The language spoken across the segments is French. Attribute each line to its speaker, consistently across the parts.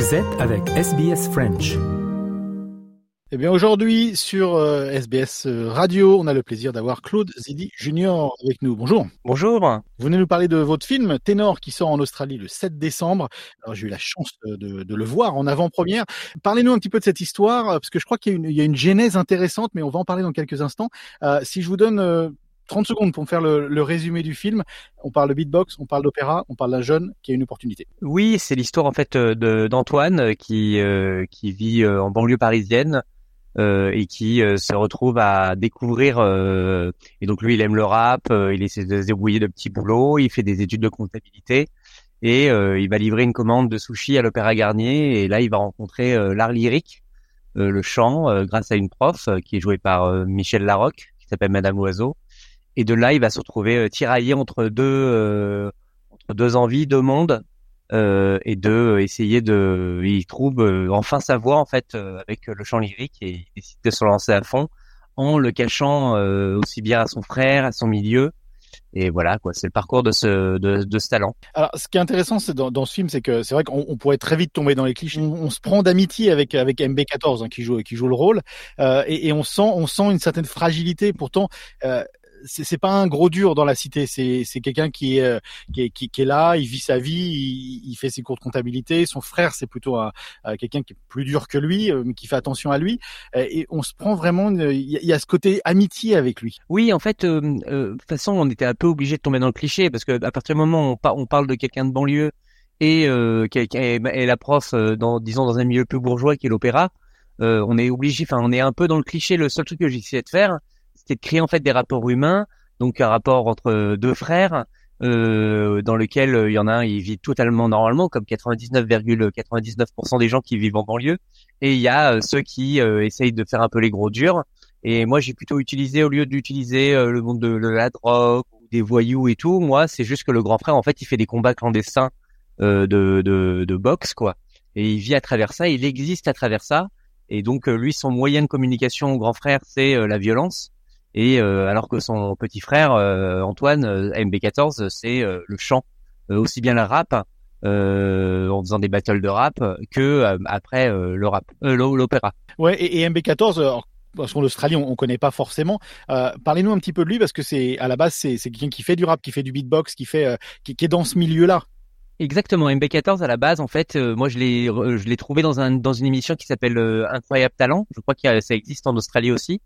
Speaker 1: Vous êtes avec SBS French.
Speaker 2: Eh bien aujourd'hui sur euh, SBS Radio, on a le plaisir d'avoir Claude Zidi Junior avec nous. Bonjour.
Speaker 3: Bonjour.
Speaker 2: Vous venez nous parler de votre film Ténor qui sort en Australie le 7 décembre. Alors j'ai eu la chance de, de le voir en avant-première. Parlez-nous un petit peu de cette histoire parce que je crois qu'il y, a une- il y a une genèse intéressante, mais on va en parler dans quelques instants. Euh, si je vous donne euh, 30 secondes pour me faire le, le résumé du film, on parle de beatbox, on parle d'opéra, on parle d'un jeune qui a une opportunité.
Speaker 3: Oui, c'est l'histoire en fait euh, d'Antoine euh, qui euh, qui vit euh, en banlieue parisienne euh, et qui euh, se retrouve à découvrir et donc lui il aime le rap, il essaie de se débrouiller de petits boulots, il fait des études de comptabilité et il va livrer une commande de sushi à l'Opéra Garnier et là il va rencontrer l'art lyrique, le chant grâce à une prof qui est jouée par Michel Larocque qui s'appelle Madame Oiseau et de là il va se retrouver euh, tiraillé entre deux euh, entre deux envies, deux mondes euh, et de essayer de il trouve enfin sa voix en fait avec le chant lyrique et il décide de se lancer à fond en le cachant aussi bien à son frère, à son milieu et voilà quoi, c'est le parcours de ce de, de ce talent.
Speaker 2: Alors, ce qui est intéressant, c'est dans, dans ce film, c'est que c'est vrai qu'on on pourrait très vite tomber dans les clichés. On, on se prend d'amitié avec avec MB14 hein, qui joue qui joue le rôle, euh, et, et on sent on sent une certaine fragilité. Pourtant, euh, c'est pas un gros dur dans la cité. C'est quelqu'un qui est, euh, qui est qui, qui est là, il vit sa vie, il, il fait ses cours de comptabilité. Son frère, c'est plutôt un, euh, quelqu'un qui est plus dur que lui, euh, mais qui fait attention à lui. Euh, et on se prend vraiment. Il y, a- ce côté amitié avec lui.
Speaker 3: Oui, en fait, euh, euh, de toute façon, on était un peu obligé de tomber dans le cliché parce que à partir du moment où on, on parle de quelqu'un de banlieue et euh, quelqu'un et, et la prof euh, dans disons dans un milieu plus bourgeois qui est l'opéra, euh, on est obligé, enfin, on est un peu dans le cliché. Le seul truc que j'essayais de faire, c'était de créer en fait des rapports humains, donc un rapport entre deux frères. Euh, dans lequel euh, il y en a un, il vit totalement normalement, comme 99,99% des gens qui vivent en banlieue, et il y a euh, ceux qui euh, essayent de faire un peu les gros durs, et moi, j'ai plutôt utilisé, au lieu d'utiliser euh, le monde de, la drogue des voyous et tout, moi, c'est juste que le grand frère, en fait, il fait des combats clandestins euh, de, de, de boxe, quoi. Et il vit à travers ça, il existe à travers ça. Et donc, lui, son moyen de communication au grand frère, c'est la violence. Et euh, alors que son petit frère, euh, Antoine, euh, MB14, c'est euh, le chant. Euh, aussi bien le rap, euh, en faisant des battles de rap, que euh, après euh, le rap, euh, l'o- l'opéra.
Speaker 2: Ouais, et, et MB14, alors, parce qu'en Australie, on, on connaît pas forcément. Euh, Parlez-nous un petit peu de lui, parce que c'est à la base, c'est c'est quelqu'un qui fait du rap, qui fait du beatbox, qui fait, euh, qui, qui est dans ce milieu-là.
Speaker 3: Exactement, MB14 à la base, en fait, euh, moi je l'ai je l'ai trouvé dans un dans une émission qui s'appelle euh, Incroyable Talent. Je crois que ça existe en Australie aussi.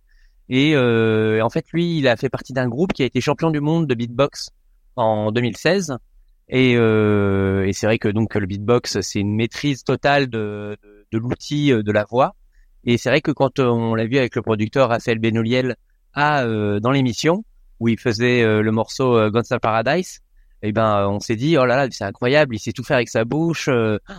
Speaker 3: Et euh, en fait, lui, il a fait partie d'un groupe qui a été champion du monde de beatbox en 2016. Et, euh, et c'est vrai que donc le beatbox, c'est une maîtrise totale de de, de l'outil euh, de la voix. Et c'est vrai que quand euh, on l'a vu avec le producteur Raphaël Benoliel à euh, dans l'émission où il faisait euh, le morceau Guns N' Paradise, eh ben on s'est dit oh là là c'est incroyable il sait tout faire avec sa bouche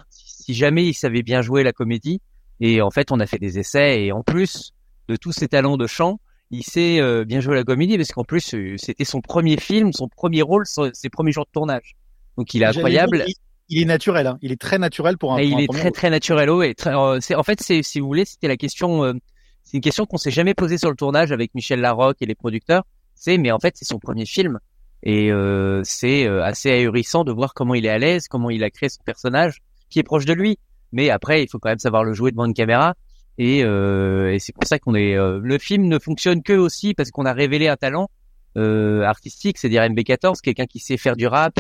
Speaker 3: si jamais il savait bien jouer la comédie et en fait on a fait des essais et en plus de tous ses talents de chant il sait euh, bien jouer la comédie parce qu'en plus euh, c'était son premier film son premier rôle son- ses premiers jours de tournage donc il est incroyable
Speaker 2: Il, il est naturel, hein. il est très naturel pour un.
Speaker 3: et
Speaker 2: pour
Speaker 3: il
Speaker 2: un
Speaker 3: est très
Speaker 2: rôle.
Speaker 3: très naturel et très, euh, en fait c'est si vous voulez c'était la question euh, c'est une question qu'on s'est jamais posée sur le tournage avec Michel Larocque et les producteurs c'est mais en fait c'est son premier film et euh, c'est euh, assez ahurissant de voir comment il est à l'aise comment il a créé son personnage qui est proche de lui mais après il faut quand même savoir le jouer devant une caméra et, euh, et c'est pour ça qu'on est euh, le film ne fonctionne que aussi parce qu'on a révélé un talent euh, artistique c'est-à-dire MB14 quelqu'un qui sait faire du rap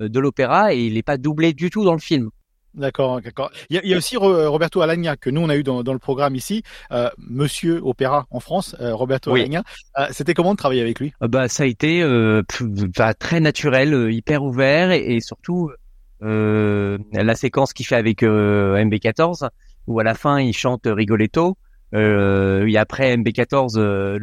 Speaker 3: euh, de l'opéra et il n'est pas doublé du tout dans le film
Speaker 2: D'accord, d'accord. Il y a, il y a aussi Ro- Roberto Alagna que nous on a eu dans, dans le programme ici, euh, Monsieur Opéra en France, euh, Roberto
Speaker 3: Oui.
Speaker 2: Alagna. Euh, C'était comment de travailler avec lui?
Speaker 3: Bah ça a été euh, bah, très naturel, euh, hyper ouvert et, et surtout euh, la séquence qu'il fait avec euh, MB14 où à la fin il chante Rigoletto euh, et après MB14 euh,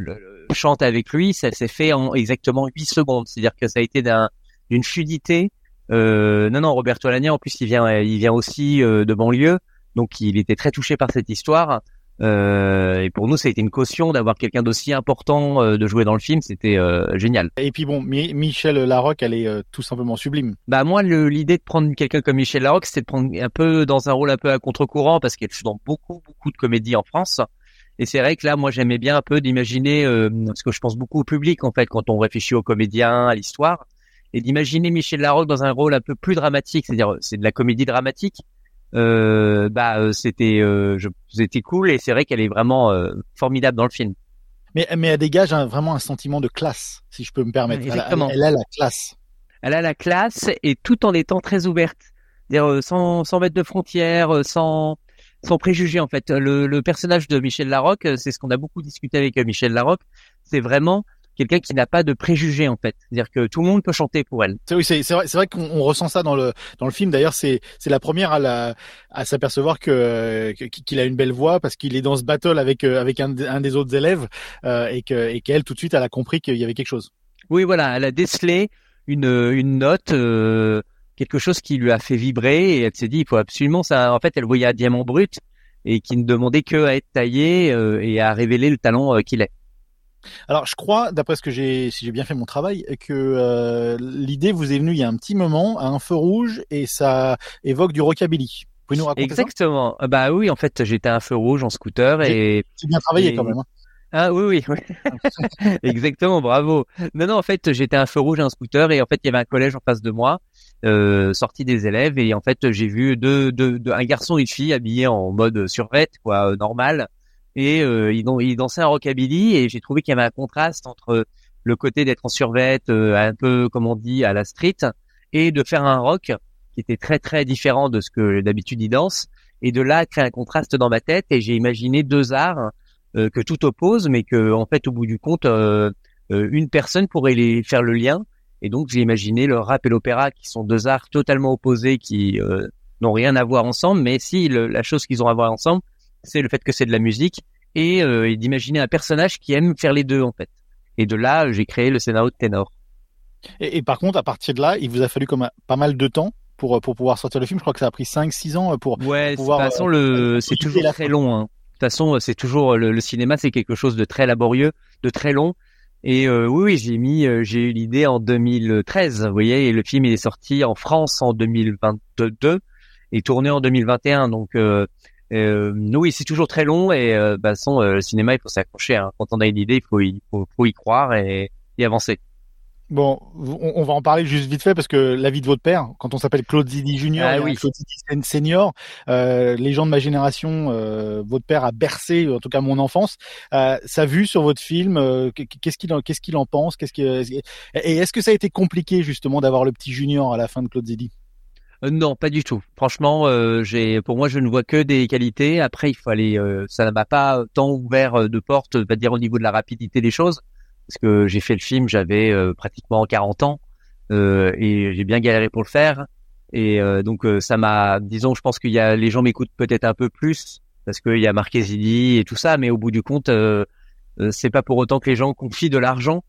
Speaker 3: chante avec lui, ça s'est fait en exactement 8 secondes, c'est-à-dire que ça a été d'un- d'une fluidité. Euh, non non Roberto Alagna en plus il vient il vient aussi euh, de banlieue donc il était très touché par cette histoire. Euh, et pour nous, ça a été une caution d'avoir quelqu'un d'aussi important euh, de jouer dans le film. C'était euh, génial.
Speaker 2: Et puis bon, Mi- Michel Larocque, elle est euh, tout simplement sublime.
Speaker 3: Bah moi, l'idée de prendre quelqu'un comme Michel Larocque, c'était de prendre un peu dans un rôle un peu à contre-courant parce qu'elle joue dans beaucoup beaucoup de comédies en France. Et c'est vrai que là, moi, j'aimais bien un peu d'imaginer, euh, parce que je pense beaucoup au public en fait quand on réfléchit aux comédiens, à l'histoire, et d'imaginer Michel Larocque dans un rôle un peu plus dramatique, c'est-à-dire c'est de la comédie dramatique, euh, bah euh, c'était euh, je- c'était cool et c'est vrai qu'elle est vraiment euh, formidable dans le film.
Speaker 2: Mais, mais elle dégage un- vraiment un sentiment de classe, si je peux me permettre. Elle a-
Speaker 3: Exactement.
Speaker 2: Elle, a la classe.
Speaker 3: Elle a la classe et tout en étant très ouverte, C'est-à-dire, euh, sans sans mettre de frontières, euh, sans sans préjugés en fait. Le, le personnage de Michel Larocque, c'est ce qu'on a beaucoup discuté avec Michel Larocque, c'est vraiment quelqu'un qui n'a pas de préjugés en fait. C'est-à-dire que tout le monde peut chanter pour elle.
Speaker 2: C'est oui, c'est c'est vrai, c'est vrai qu'on on ressent ça dans le dans le film. D'ailleurs, c'est c'est la première à la à s'apercevoir que qu'il a une belle voix parce qu'il est dans ce battle avec euh, avec un, un des autres élèves euh, et que et qu'elle tout de suite elle a compris qu'il y avait quelque chose.
Speaker 3: Oui, voilà, elle a décelé une, une note, euh, quelque chose qui lui a fait vibrer et elle s'est dit, il faut absolument ça. En fait, elle voyait un diamant brut et qui ne demandait que à être taillé euh, et à révéler le talent euh, qu'il est.
Speaker 2: Alors, je crois, d'après ce que j'ai, si j'ai bien fait mon travail, que euh, l'idée vous est venue il y a un petit moment à un feu rouge et ça évoque du rockabilly. Vous pouvez nous raconter ça?
Speaker 3: Exactement. Euh, Bah oui, en fait, j'étais à un feu rouge en scooter et
Speaker 2: C'est bien travaillé
Speaker 3: Et-
Speaker 2: quand même. hein.
Speaker 3: ah oui oui, oui. exactement, bravo. Non non, en fait, j'étais à un feu rouge en scooter et en fait, il y avait un collège en face de moi, euh, sorti des élèves et en fait, j'ai vu deux, deux, deux- un garçon et une fille habillés en mode survêt quoi, euh, normal et euh, ils, ils dansaient un rockabilly et j'ai trouvé qu'il y avait un contraste entre le côté d'être en survêt, euh, un peu comme on dit à la street, et de faire un rock qui était très très différent de ce que d'habitude ils dansent et de là créer un contraste dans ma tête et j'ai imaginé deux arts euh, que tout oppose, mais que en fait au bout du compte, euh, euh, une personne pourrait les faire le lien. Et donc j'ai imaginé le rap et l'opéra qui sont deux arts totalement opposés qui euh, n'ont rien à voir ensemble, mais si le- la chose qu'ils ont à voir ensemble, c'est le fait que c'est de la musique et, euh, et d'imaginer un personnage qui aime faire les deux en fait. Et de là, j'ai créé le scénario de ténor.
Speaker 2: Et, et par contre, à partir de là, il vous a fallu comme pas mal de temps pour pour pouvoir sortir le film. Je crois que ça a pris 5-6 ans pour.
Speaker 3: Ouais, de toute
Speaker 2: pouvoir,
Speaker 3: façon, le, c'est toujours très
Speaker 2: fin.
Speaker 3: long. Hein. De toute façon, c'est toujours le, le cinéma, c'est quelque chose de très laborieux, de très long. Et euh, oui, oui, j'ai mis, euh, j'ai eu l'idée en 2013, vous voyez, et le film il est sorti en France en 2022 et tourné en 2021. Donc euh, euh, oui, c'est toujours très long et euh, bah, façon, euh, le cinéma, il faut s'accrocher. Hein. Quand on a une idée, il faut y, faut, faut y croire et, et avancer.
Speaker 2: Bon, on, on va en parler juste vite fait parce que la vie de votre père, quand on s'appelle Claude Zidi Junior,
Speaker 3: Ah oui.
Speaker 2: Claude Zidi sen- Senior, euh, les gens de ma génération, euh, votre père a bercé, en tout cas mon enfance. Euh, sa vue sur votre film, euh, qu'est-ce qu'il en, qu'est-ce qu'il en pense, qu'est-ce que, et est-ce que ça a été compliqué justement d'avoir le petit Junior à la fin de Claude Zidi?
Speaker 3: Euh, non, pas du tout. Franchement, euh, j'ai, pour moi, je ne vois que des qualités. Après, il faut aller. euh, ça ne m'a pas tant ouvert euh, de portes, on va dire au niveau de la rapidité des choses, parce que j'ai fait le film, j'avais euh, pratiquement 40 ans euh, et j'ai bien galéré pour le faire. Et euh, donc, euh, ça m'a, disons, je pense qu'il y a, les gens m'écoutent peut-être un peu plus parce qu'il y a Marquez Zidi et tout ça, mais au bout du compte, euh, euh, c'est pas pour autant que les gens confient de l'argent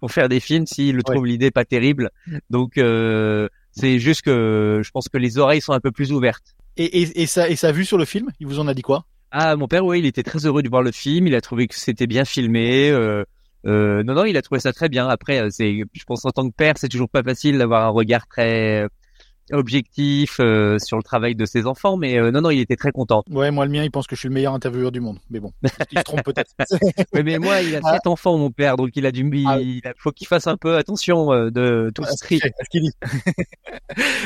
Speaker 3: pour faire des films s'ils le trouvent l'idée pas terrible. Donc euh, c'est juste que je pense que les oreilles sont un peu plus ouvertes.
Speaker 2: et, et, et, sa, et sa vue sur le film, il vous en a dit quoi?
Speaker 3: Ah, mon père, oui, il était très heureux de voir le film. Il a trouvé que c'était bien filmé. Euh, euh, non, non, il a trouvé ça très bien. Après, euh, c'est, je pense en tant que père, c'est toujours pas facile d'avoir un regard très objectif euh, sur le travail de ses enfants. Mais euh, non, non, il était très content.
Speaker 2: Ouais, moi le mien, il pense que je suis le meilleur intervieweur du monde, mais bon, il se trompe peut-être.
Speaker 3: Oui, mais moi, il a
Speaker 2: Ah.
Speaker 3: sept enfants, mon père, donc il a du, il,
Speaker 2: Ah.
Speaker 3: il a- faut qu'il fasse un peu attention euh, de tout ce tri.
Speaker 2: C'est ce qu'il dit.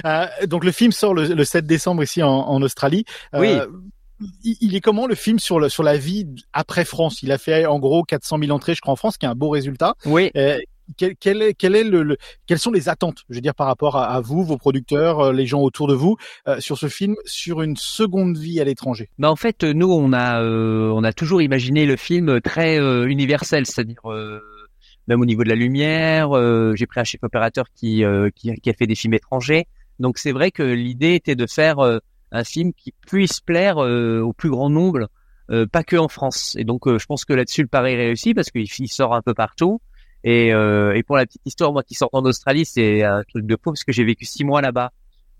Speaker 2: Euh, donc le film sort le, le 7 décembre ici en, en Australie. Euh,
Speaker 3: Oui.
Speaker 2: il, il est comment le film sur le, sur la vie après France? Il a fait en gros 400 000 entrées, je crois, en France, qui est un beau résultat.
Speaker 3: Oui.
Speaker 2: Euh, quel, est, quel est le, le- quelles sont les attentes, je veux dire, par rapport à, vous, vos producteurs, euh, les gens autour de vous, euh, sur ce film, sur une seconde vie à l'étranger?
Speaker 3: Bah en fait, nous on a euh, on a toujours imaginé le film très euh, universel, c'est-à-dire euh, même au niveau de la lumière. euh, J'ai pris un chef opérateur qui, qui qui a fait des films étrangers, donc c'est vrai que l'idée était de faire un film qui puisse plaire au plus grand nombre, pas que en France. Et donc je pense que là-dessus le pari réussi parce qu'il il sort un peu partout. Et, euh, et pour la petite histoire, moi qui sors en Australie, c'est un truc de faux parce que j'ai vécu six mois là-bas.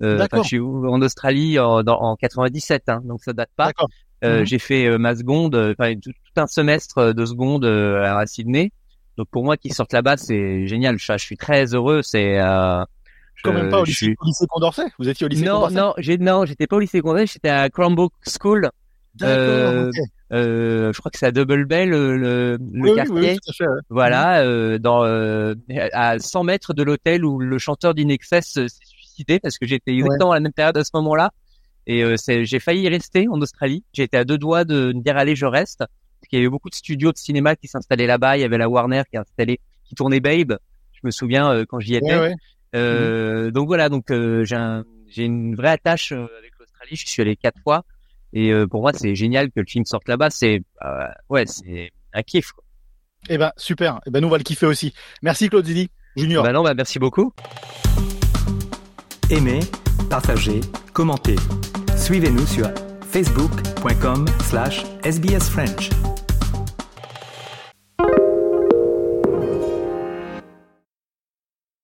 Speaker 3: Euh,
Speaker 2: D'accord.
Speaker 3: je suis en Australie en, dans- en 97, hein, donc ça date pas.
Speaker 2: D'accord.
Speaker 3: Euh,
Speaker 2: Mhm.
Speaker 3: J'ai fait euh, ma seconde, euh, enfin tout, tout un semestre de seconde à Sydney. Donc pour moi qui sortent là-bas, c'est génial. Je, je suis très heureux. C'est euh,
Speaker 2: Quand même pas au lycée,
Speaker 3: suis-
Speaker 2: au lycée Condorcet? Vous étiez au lycée
Speaker 3: Non,
Speaker 2: Condorcet?
Speaker 3: non, j'ai non, j'étais pas au lycée Condé, j'étais à Cranbrook School.
Speaker 2: D'accord.
Speaker 3: euh,
Speaker 2: ok.
Speaker 3: Euh, je crois que c'est à Double Bay le, le, le
Speaker 2: Oui,
Speaker 3: quartier.
Speaker 2: oui, tout à fait, ouais.
Speaker 3: Voilà, euh, dans euh, à 100 mètres de l'hôtel où le chanteur d'Inexcess euh, s'est suicidé parce que j'étais exactement à la même période à ce moment-là. Et euh, j'ai failli y rester en Australie. Été à deux doigts de me dire allez, je reste. Parce qu'il y avait beaucoup de studios de cinéma qui s'installaient là-bas. Il y avait la Warner qui installait, qui tournait Babe. Je me souviens euh, quand j'y étais.
Speaker 2: Ouais, ouais.
Speaker 3: Euh, Donc voilà, donc euh, j'ai un, une vraie attache euh, avec l'Australie. Je suis allé quatre fois. Et euh, pour moi, c'est génial que le film sorte là-bas. C'est euh, ouais, c'est un kiff. Quoi.
Speaker 2: Eh ben super. Eh ben nous on va le kiffer aussi. Merci Claude Zidi Junior.
Speaker 3: Bah non, bah merci beaucoup.
Speaker 1: Aimez, partagez, commentez. Suivez-nous sur facebook.com slash sbsfrench.